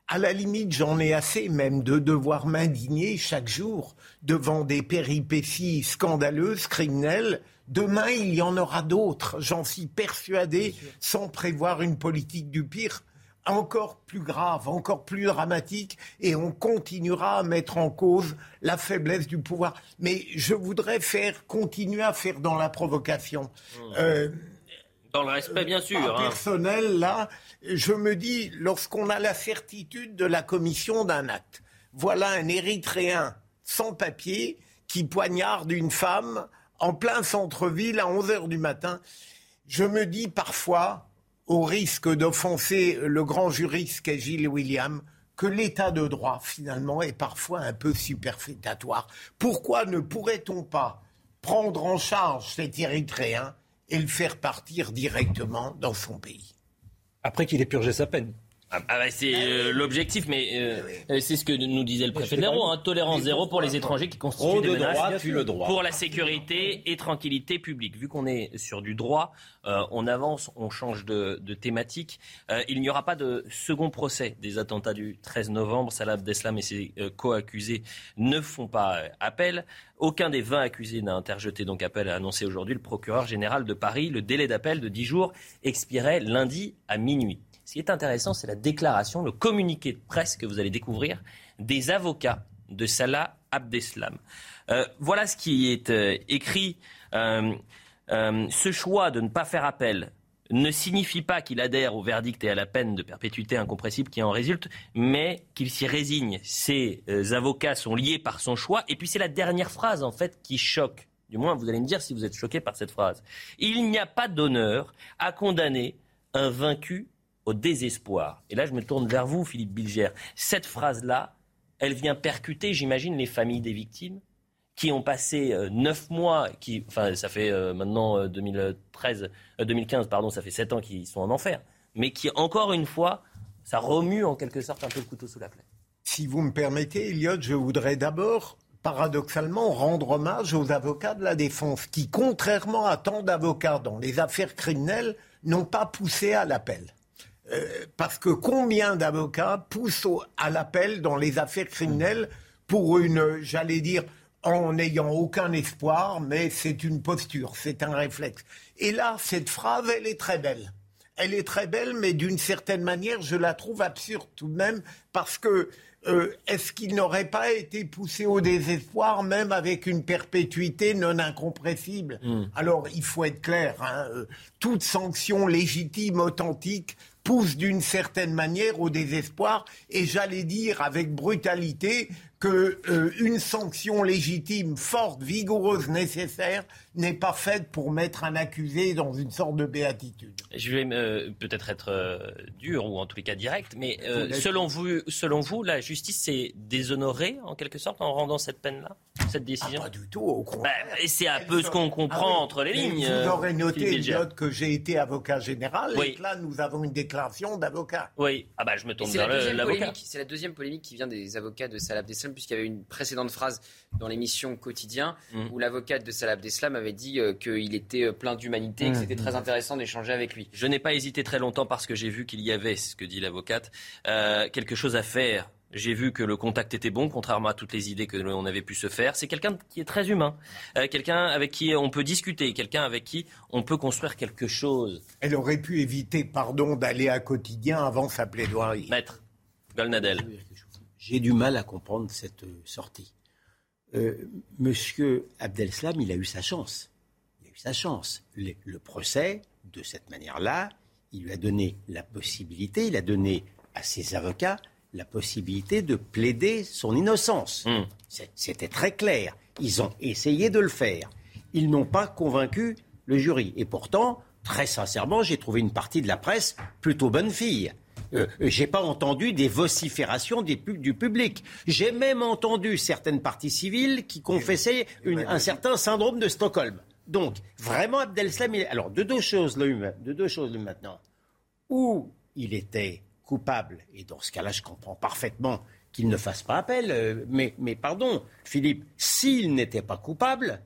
à la limite, j'en ai assez même de devoir m'indigner chaque jour devant des péripéties scandaleuses, criminelles. Demain, il y en aura d'autres, j'en suis persuadé, sans prévoir une politique du pire encore plus grave, encore plus dramatique, et on continuera à mettre en cause la faiblesse du pouvoir. Mais je voudrais faire continuer à faire dans la provocation. Mmh. Euh, dans le respect, bien sûr. Hein. Personnel, là, je me dis, lorsqu'on a la certitude de la commission d'un acte, voilà un Érythréen sans papier qui poignarde une femme en plein centre-ville à 11 heures du matin je me dis parfois, au risque d'offenser le grand juriste qu'est Gilles William, que l'état de droit, finalement, est parfois un peu superfétatoire. Pourquoi ne pourrait-on pas prendre en charge cet Érythréen et le faire partir directement dans son pays? Après qu'il ait purgé sa peine. Ah, ah bah, c'est euh, l'objectif, mais euh, euh, c'est ce que nous disait le préfet de hein, tolérance zéro pour les étrangers qui constituent des menaces le droit. pour la sécurité et tranquillité publique. Vu qu'on est sur du droit, on avance, on change de, de thématique. il n'y aura pas de second procès des attentats du 13 novembre. Salah Abdeslam et ses co-accusés ne font pas appel. Aucun des 20 accusés n'a interjeté donc appel, a annoncé aujourd'hui le procureur général de Paris. Le délai d'appel de 10 jours expirait lundi à minuit. Ce qui est intéressant, c'est la déclaration, le communiqué de presse que vous allez découvrir des avocats de Salah Abdeslam. Euh, voilà ce qui est euh, écrit. Euh, ce choix de ne pas faire appel ne signifie pas qu'il adhère au verdict et à la peine de perpétuité incompressible qui en résulte, mais qu'il s'y résigne. Ces avocats sont liés par son choix. Et puis c'est la dernière phrase, en fait, qui choque. Du moins, vous allez me dire si vous êtes choqué par cette phrase. Il n'y a pas d'honneur à condamner un vaincu désespoir. Et là, je me tourne vers vous, Philippe Bilger. Cette phrase-là, elle vient percuter, j'imagine, les familles des victimes qui ont passé euh, neuf mois, enfin, ça fait euh, maintenant 2013, euh, 2015, pardon, ça fait sept ans qu'ils sont en enfer, mais qui, encore une fois, ça remue en quelque sorte un peu le couteau sous la plaie. Si vous me permettez, Elliot, je voudrais d'abord paradoxalement rendre hommage aux avocats de la défense qui, contrairement à tant d'avocats dans les affaires criminelles, n'ont pas poussé à l'appel. Euh, parce que combien d'avocats poussent à l'appel dans les affaires criminelles pour une, j'allais dire, en n'ayant aucun espoir, mais c'est une posture, c'est un réflexe. Et là, cette phrase, elle est très belle. Elle est très belle, mais d'une certaine manière, je la trouve absurde tout de même, parce que euh, est-ce qu'il n'aurait pas été poussé au désespoir, même avec une perpétuité non incompressible? Hmm. Alors, il faut être clair, hein, euh, toute sanction légitime, authentique, pousse d'une certaine manière au désespoir et j'allais dire avec brutalité que euh, une sanction légitime, forte, vigoureuse, nécessaire n'est pas faite pour mettre un accusé dans une sorte de béatitude. Je vais euh, peut-être être euh, dur ou en tous les cas direct, mais selon vous, selon vous, la justice s'est déshonorée en quelque sorte en rendant cette peine-là, cette décision? Ah, pas du tout, au contraire. Bah, et c'est un peu ce qu'on comprend ah entre les lignes. Vous aurez noté, note que j'ai été avocat général et que là nous avons une déclaration d'avocat. Oui, ah bah je me tourne vers l'avocat. C'est la deuxième polémique qui vient des avocats de Salah Abdeslam puisqu'il y avait une précédente phrase dans l'émission Quotidien mm. où l'avocate de Salah Abdeslam avait dit euh, qu'il était euh, plein d'humanité et que mm. c'était très intéressant d'échanger avec lui. Je n'ai pas hésité très longtemps parce que j'ai vu qu'il y avait, ce que dit l'avocate, euh, quelque chose à faire j'ai vu que le contact était bon, contrairement à toutes les idées que l'on avait pu se faire. C'est quelqu'un qui est très humain, quelqu'un avec qui on peut discuter, quelqu'un avec qui on peut construire quelque chose. Elle aurait pu éviter, pardon, d'aller à quotidien avant sa plaidoirie. Maître Golnadel. J'ai du mal à comprendre cette euh, sortie. Euh, Monsieur Abdelslam, il a eu sa chance. Il a eu sa chance. Le, procès, de cette manière-là, il lui a donné la possibilité, il a donné à ses avocats la possibilité de plaider son innocence. Hmm. C'était très clair. Ils ont essayé de le faire. Ils n'ont pas convaincu le jury. Et pourtant, très sincèrement, j'ai trouvé une partie de la presse plutôt bonne fille. Euh, euh, j'ai pas entendu des vociférations du, public. J'ai même entendu certaines parties civiles qui confessaient un certain syndrome de Stockholm. Donc, vraiment, Abdelslam, alors, de deux choses, de deux choses maintenant. Ou il était coupable, et dans ce cas-là, je comprends parfaitement qu'il ne fasse pas appel, euh, mais, mais pardon, Philippe, s'il n'était pas coupable,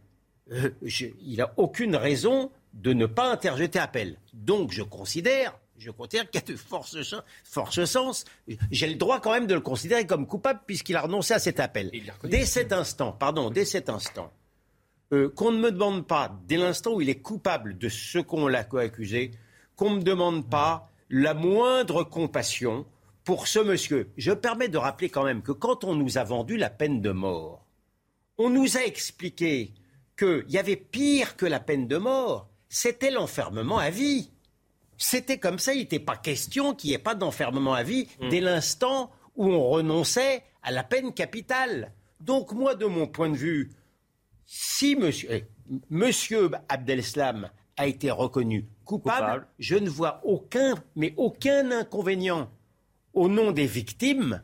il n'a aucune raison de ne pas interjeter appel. Donc, je considère je considère qu'il y a de force, force sens. J'ai le droit quand même de le considérer comme coupable puisqu'il a renoncé à cet appel. Dès cet instant, pardon, dès cet instant, euh, qu'on ne me demande pas, dès l'instant où il est coupable de ce qu'on l'a accusé, qu'on ne me demande pas la moindre compassion pour ce monsieur. Je permets de rappeler quand même que quand on nous a vendu la peine de mort, on nous a expliqué qu'il y avait pire que la peine de mort, c'était l'enfermement à vie. C'était comme ça, il n'était pas question qu'il n'y ait pas d'enfermement à vie mm. dès l'instant où on renonçait à la peine capitale. Donc moi, de mon point de vue, si monsieur, eh, monsieur Abdeslam a été reconnu coupable, je ne vois aucun, mais aucun inconvénient au nom des victimes,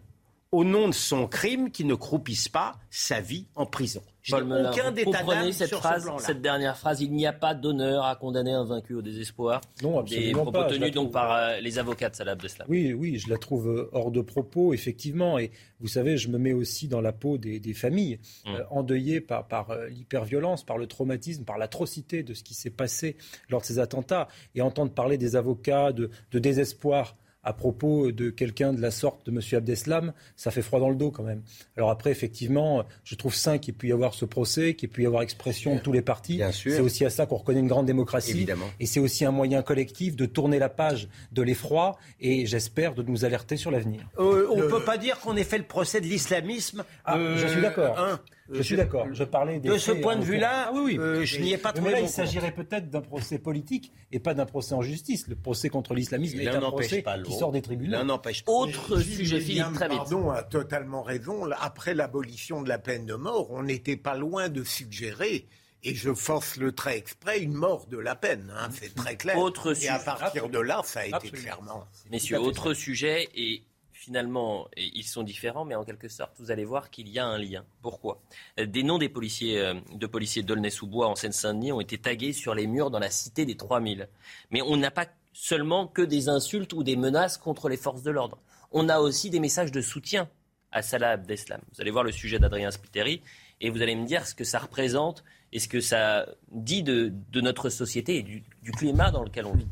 au nom de son crime, qui ne croupisse pas sa vie en prison. Melun, aucun vous d'état comprenez d'âme cette sur phrase, ce plan-là. cette dernière phrase. Il n'y a pas d'honneur à condamner un vaincu au désespoir. Non, Des absolument propos pas. Tenus donc par euh, les avocats de Salah Abdeslam. Oui, oui, je la trouve euh, hors de propos, effectivement. Et vous savez, je me mets aussi dans la peau des, des familles Mm. euh, endeuillées par, par euh, l'hyperviolence, par le traumatisme, par l'atrocité de ce qui s'est passé lors de ces attentats. Et entendre parler des avocats de, de désespoir à propos de quelqu'un de la sorte de M. Abdeslam, ça fait froid dans le dos quand même. Alors après, effectivement, je trouve sain qu'il puisse y avoir ce procès, qu'il puisse y avoir expression de tous les partis. Bien sûr. C'est aussi à ça qu'on reconnaît une grande démocratie. Évidemment. Et c'est aussi un moyen collectif de tourner la page de l'effroi et j'espère de nous alerter sur l'avenir. Euh, on ne peut pas dire qu'on ait fait le procès de l'islamisme. Ah, euh, je suis d'accord. hein. Je suis d'accord. Je parlais des De ce point de vue-là. Ah oui, oui. euh, je n'y ai pas Mais trouvé là, il s'agirait peut-être d'un procès politique et pas d'un procès en justice. Le procès contre l'islamisme est un n'empêche procès pas qui sort des tribunaux. L'un n'empêche pas. Autre sujet, Philippe, très vite. Pardon, a totalement raison. Après l'abolition de la peine de mort, on n'était pas loin de suggérer, et je force le trait exprès, une mort de la peine. hein, c'est très clair. Autre et à sujet. partir de là, ça a été Absolument. clairement. Messieurs, à autre sujet, et finalement, ils sont différents, mais en quelque sorte, vous allez voir qu'il y a un lien. Pourquoi? Euh, Des noms des policiers, euh, de policiers d'Aulnay-sous-Bois en Seine-Saint-Denis ont été tagués sur les murs dans la cité des 3000. Mais on n'a pas seulement que des insultes ou des menaces contre les forces de l'ordre. On a aussi des messages de soutien à Salah Abdeslam. Vous allez voir le sujet d'Adrien Spiteri et vous allez me dire ce que ça représente et ce que ça dit de, de notre société et du, du climat dans lequel on vit.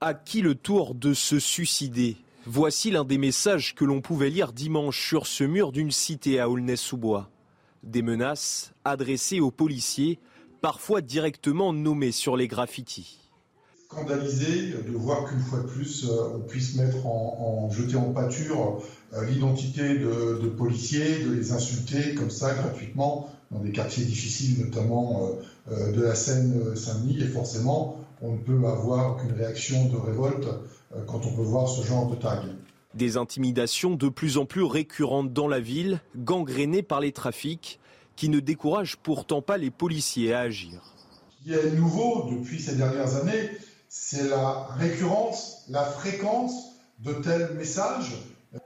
À qui le tour de se suicider? Voici l'un des messages que l'on pouvait lire dimanche sur ce mur d'une cité à Aulnay-sous-Bois. Des menaces adressées aux policiers, parfois directement nommés sur les graffitis. scandalisé de voir qu'une fois de plus, euh, on puisse mettre en, en jeter en pâture euh, l'identité de, de policiers, de les insulter comme ça gratuitement dans des quartiers difficiles, notamment euh, de la Seine-Saint-Denis. Et forcément, on ne peut avoir qu'une réaction de révolte quand on peut voir ce genre de tag. Des intimidations de plus en plus récurrentes dans la ville, gangrénées par les trafics, qui ne découragent pourtant pas les policiers à agir. Ce qui est nouveau depuis ces dernières années, c'est la récurrence, la fréquence de tels messages.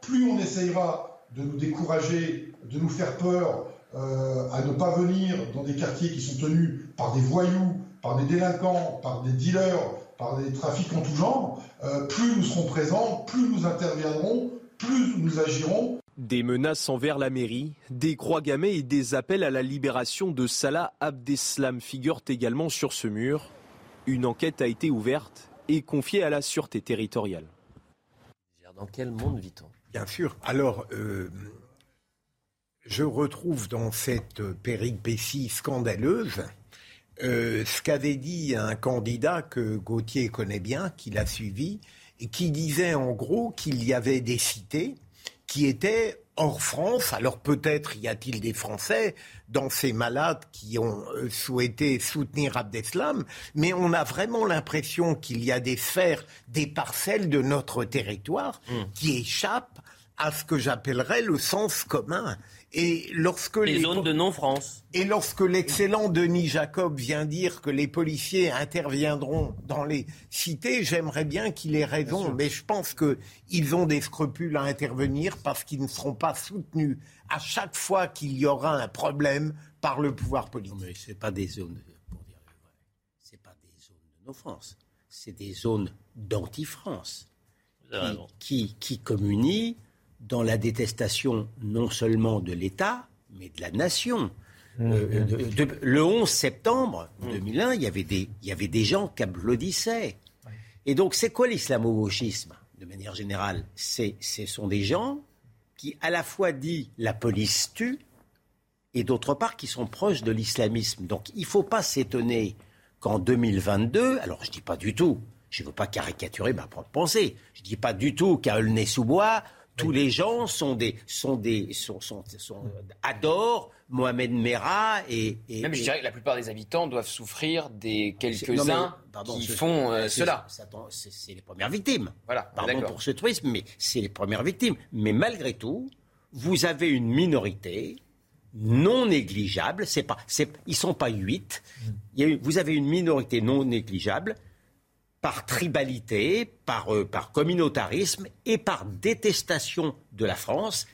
Plus on essayera de nous décourager, de nous faire peur, euh, à ne pas venir dans des quartiers qui sont tenus par des voyous, par des délinquants, par des dealers, par des trafics en tout genre, euh, plus nous serons présents, plus nous interviendrons, plus nous agirons. Des menaces envers la mairie, des croix gammées et des appels à la libération de Salah Abdeslam figurent également sur ce mur. Une enquête a été ouverte et confiée à la sûreté territoriale. Dans quel monde vit-on? Bien sûr. Alors, euh, je retrouve dans cette péripétie scandaleuse euh, ce qu'avait dit un candidat que Gauthier connaît bien, qu'il a suivi, et qui disait en gros qu'il y avait des cités qui étaient hors France. Alors peut-être y a-t-il des Français dans ces malades qui ont euh, souhaité soutenir Abdeslam, mais on a vraiment l'impression qu'il y a des sphères, des parcelles de notre territoire qui échappent à ce que j'appellerais le sens commun. Et lorsque Les zones de non-France. et lorsque l'excellent Denis Jacob vient dire que les policiers interviendront dans les cités, j'aimerais bien qu'il ait raison, mais je pense qu'ils ont des scrupules à intervenir parce qu'ils ne seront pas soutenus à chaque fois qu'il y aura un problème par le pouvoir politique. mais c'est pas des zones, pour dire le vrai, c'est pas des zones de non-France, c'est des zones d'anti-France raison. qui, qui communient dans la détestation non seulement de l'État, mais de la nation. Euh, de- de- le 11 septembre 2001, il y avait des, il y avait des gens qui applaudissaient. Et donc, c'est quoi l'islamo-gauchisme De manière générale, c'est, ce sont des gens qui, à la fois, dit la police tue, et d'autre part, qui sont proches de l'islamisme. Donc, il ne faut pas s'étonner qu'en 2022, alors je ne dis pas du tout, je ne veux pas caricaturer ma propre pensée, je ne dis pas du tout qu'à Aulnay-sous-Bois, tous les gens sont des, sont des, sont, sont, sont- adorent Mohamed Merah et, et- Même je dirais que la plupart des habitants doivent souffrir des quelques-uns qui font euh, cela. c'est- les premières victimes. Voilà, Pardon pour ce truisme, mais c'est les premières victimes. Mais malgré tout, vous avez une minorité non négligeable. C'est pas, ils sont pas huit. vous avez une minorité non négligeable par tribalité, par, euh, par communautarisme et par détestation de la France.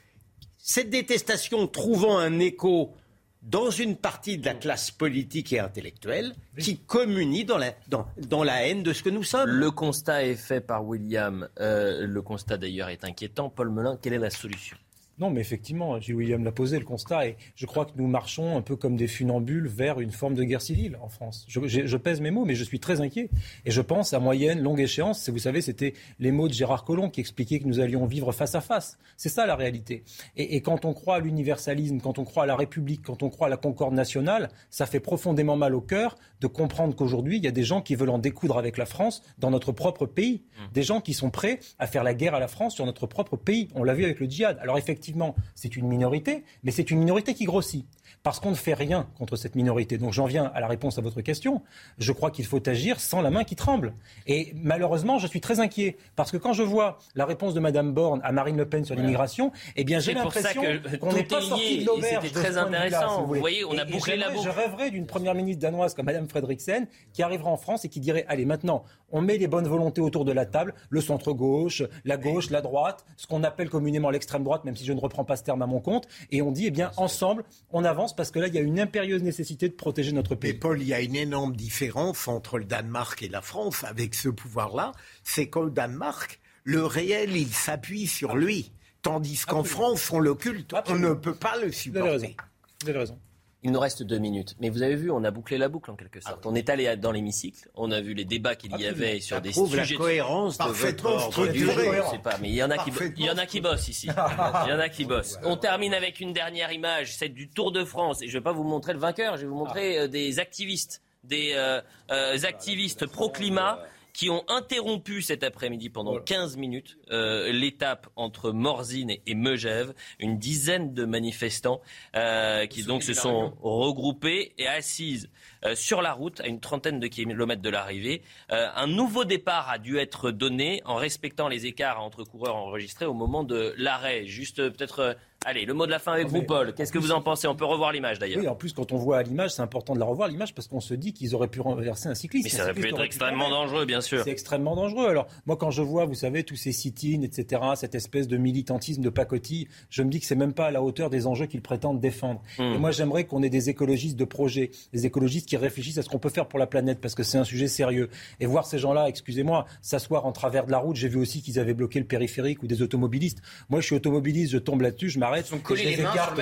Cette détestation trouvant un écho dans une partie de la classe politique et intellectuelle qui communie dans la, dans, dans la haine de ce que nous sommes. Le constat est fait par William. Euh, le constat d'ailleurs est inquiétant. Paul Melun, quelle est la solution? Non, mais effectivement, Gilles William l'a posé le constat, et je crois que nous marchons un peu comme des funambules vers une forme de guerre civile en France. Je, pèse mes mots, mais je suis très inquiet. Et je pense à moyenne, longue échéance. Vous savez, c'était les mots de Gérard Collomb qui expliquaient que nous allions vivre face à face. C'est ça la réalité. Et, et quand on croit à l'universalisme, quand on croit à la République, quand on croit à la concorde nationale, ça fait profondément mal au cœur de comprendre qu'aujourd'hui, il y a des gens qui veulent en découdre avec la France dans notre propre pays. Mmh. Des gens qui sont prêts à faire la guerre à la France sur notre propre pays. On l'a vu avec le djihad. Alors effectivement, effectivement, c'est une minorité, mais c'est une minorité qui grossit parce qu'on ne fait rien contre cette minorité. Donc j'en viens à la réponse à votre question. Je crois qu'il faut agir sans la main qui tremble. Et malheureusement, je suis très inquiet parce que quand je vois la réponse de Mme Borne à Marine Le Pen sur l'immigration, eh bien j'ai l'impression qu'on n'est pas sorti de l'auberge. C'était très intéressant. vous, voyez, on a bouclé la boucle. Je rêverais d'une première ministre danoise comme Mme Fredriksen qui arrivera en France et qui dirait allez maintenant, on met les bonnes volontés autour de la table, le centre gauche, la gauche, la droite, ce qu'on appelle communément l'extrême droite, même si je ne reprends pas ce terme à mon compte, et on dit eh bien ensemble, on avance parce que là, il y a une impérieuse nécessité de protéger notre pays. Mais Paul, il y a une énorme différence entre le Danemark et la France avec ce pouvoir-là. C'est qu'au Danemark, le réel, il s'appuie sur lui. Tandis qu'en France, on l'occulte. On ne peut pas le supporter. Vous avez raison. Il nous reste deux minutes. Mais vous avez vu, on a bouclé la boucle en quelque sorte. Ah on est allé dans l'hémicycle, on a vu les débats qu'il y avait sur des sujets. la cohérence de parfaitement structurée. Je sais pas, mais il y en a qui, il y en a qui bossent ici. Il y en a qui bossent. On termine avec une dernière image, celle du Tour de France. Et je vais pas vous montrer le vainqueur, je vais vous montrer euh, des activistes, des euh, euh, activistes pro-climat qui ont interrompu cet après-midi pendant 15 minutes euh, l'étape entre Morzine et Megève. Une dizaine de manifestants euh, qui donc se sont regroupés et assises euh, sur la route à une trentaine de kilomètres de l'arrivée. un nouveau départ a dû être donné en respectant les écarts entre coureurs enregistrés au moment de l'arrêt. Juste peut-être Allez, le mot de la fin avec vous, Paul. Qu'est-ce que vous en pensez? On peut revoir l'image d'ailleurs. Oui, en plus, quand on voit l'image, c'est important de la revoir, l'image, parce qu'on se dit qu'ils auraient pu renverser un cycliste. Mais ça aurait pu être extrêmement dangereux, bien sûr. C'est extrêmement dangereux. Alors, moi, quand je vois, vous savez, tous ces sit-ins, etc., cette espèce de militantisme de pacotille, je me dis que c'est même pas à la hauteur des enjeux qu'ils prétendent défendre. Hmm. Et moi, j'aimerais qu'on ait des écologistes de projet, des écologistes qui réfléchissent à ce qu'on peut faire pour la planète, parce que c'est un sujet sérieux. Et voir ces gens-là, excusez-moi, s'asseoir en travers de la route, j'ai vu aussi qu'ils avaient bloqué le périphérique ou des automobilistes. Moi, je suis automobiliste, je tombe là-dessus, je m'arrête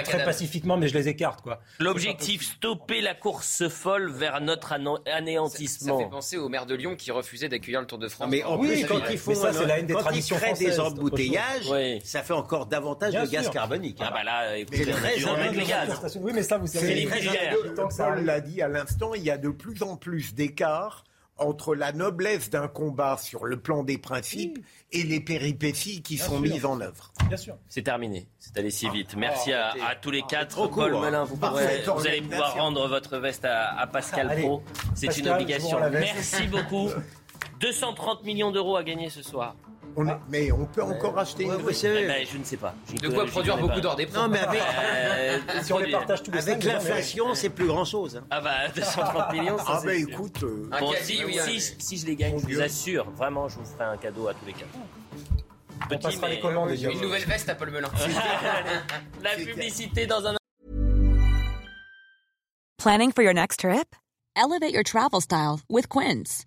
très pacifiquement, mais je les écarte. quoi. L'objectif, stopper la course folle vers notre anéantissement. Ça, fait penser au maire de Lyon qui refusait d'accueillir le Tour de France. mais en plus, quand ils font ça, c'est la haine des traditions créent des embouteillages, ça fait encore davantage de gaz carbonique. Ah bah là, très les gaz. Oui, mais ça, vous savez, Paul l'a dit à l'instant, il y a de plus en plus d'écarts entre la noblesse d'un combat sur le plan des principes et les péripéties qui sont mises en œuvre. Bien sûr. C'est terminé. C'est allé si vite. Merci à, tous les quatre. Paul Melun, vous, vous allez pouvoir rendre votre veste à, Pascal Pro. C'est une obligation. Merci beaucoup. (laughs) 230 millions d'euros à gagner ce soir. Mais on peut encore acheter une eh ben, Je ne sais pas. de quoi produire beaucoup d'or des Non, mais avec, euh, (laughs) si on les partage tous les Avec l'inflation, c'est plus grand chose. Hein. Ah bah (laughs) 230 millions, ça Ah bah écoute. Euh, si, si, je les gagne, je vous assure, vraiment, je vous ferai un cadeau à tous les quatre. Petit, mais... les commandes, Une nouvelle veste à Paul Melun. (laughs) La publicité dans un. Planning for your next trip? Elevate your travel style with Quince.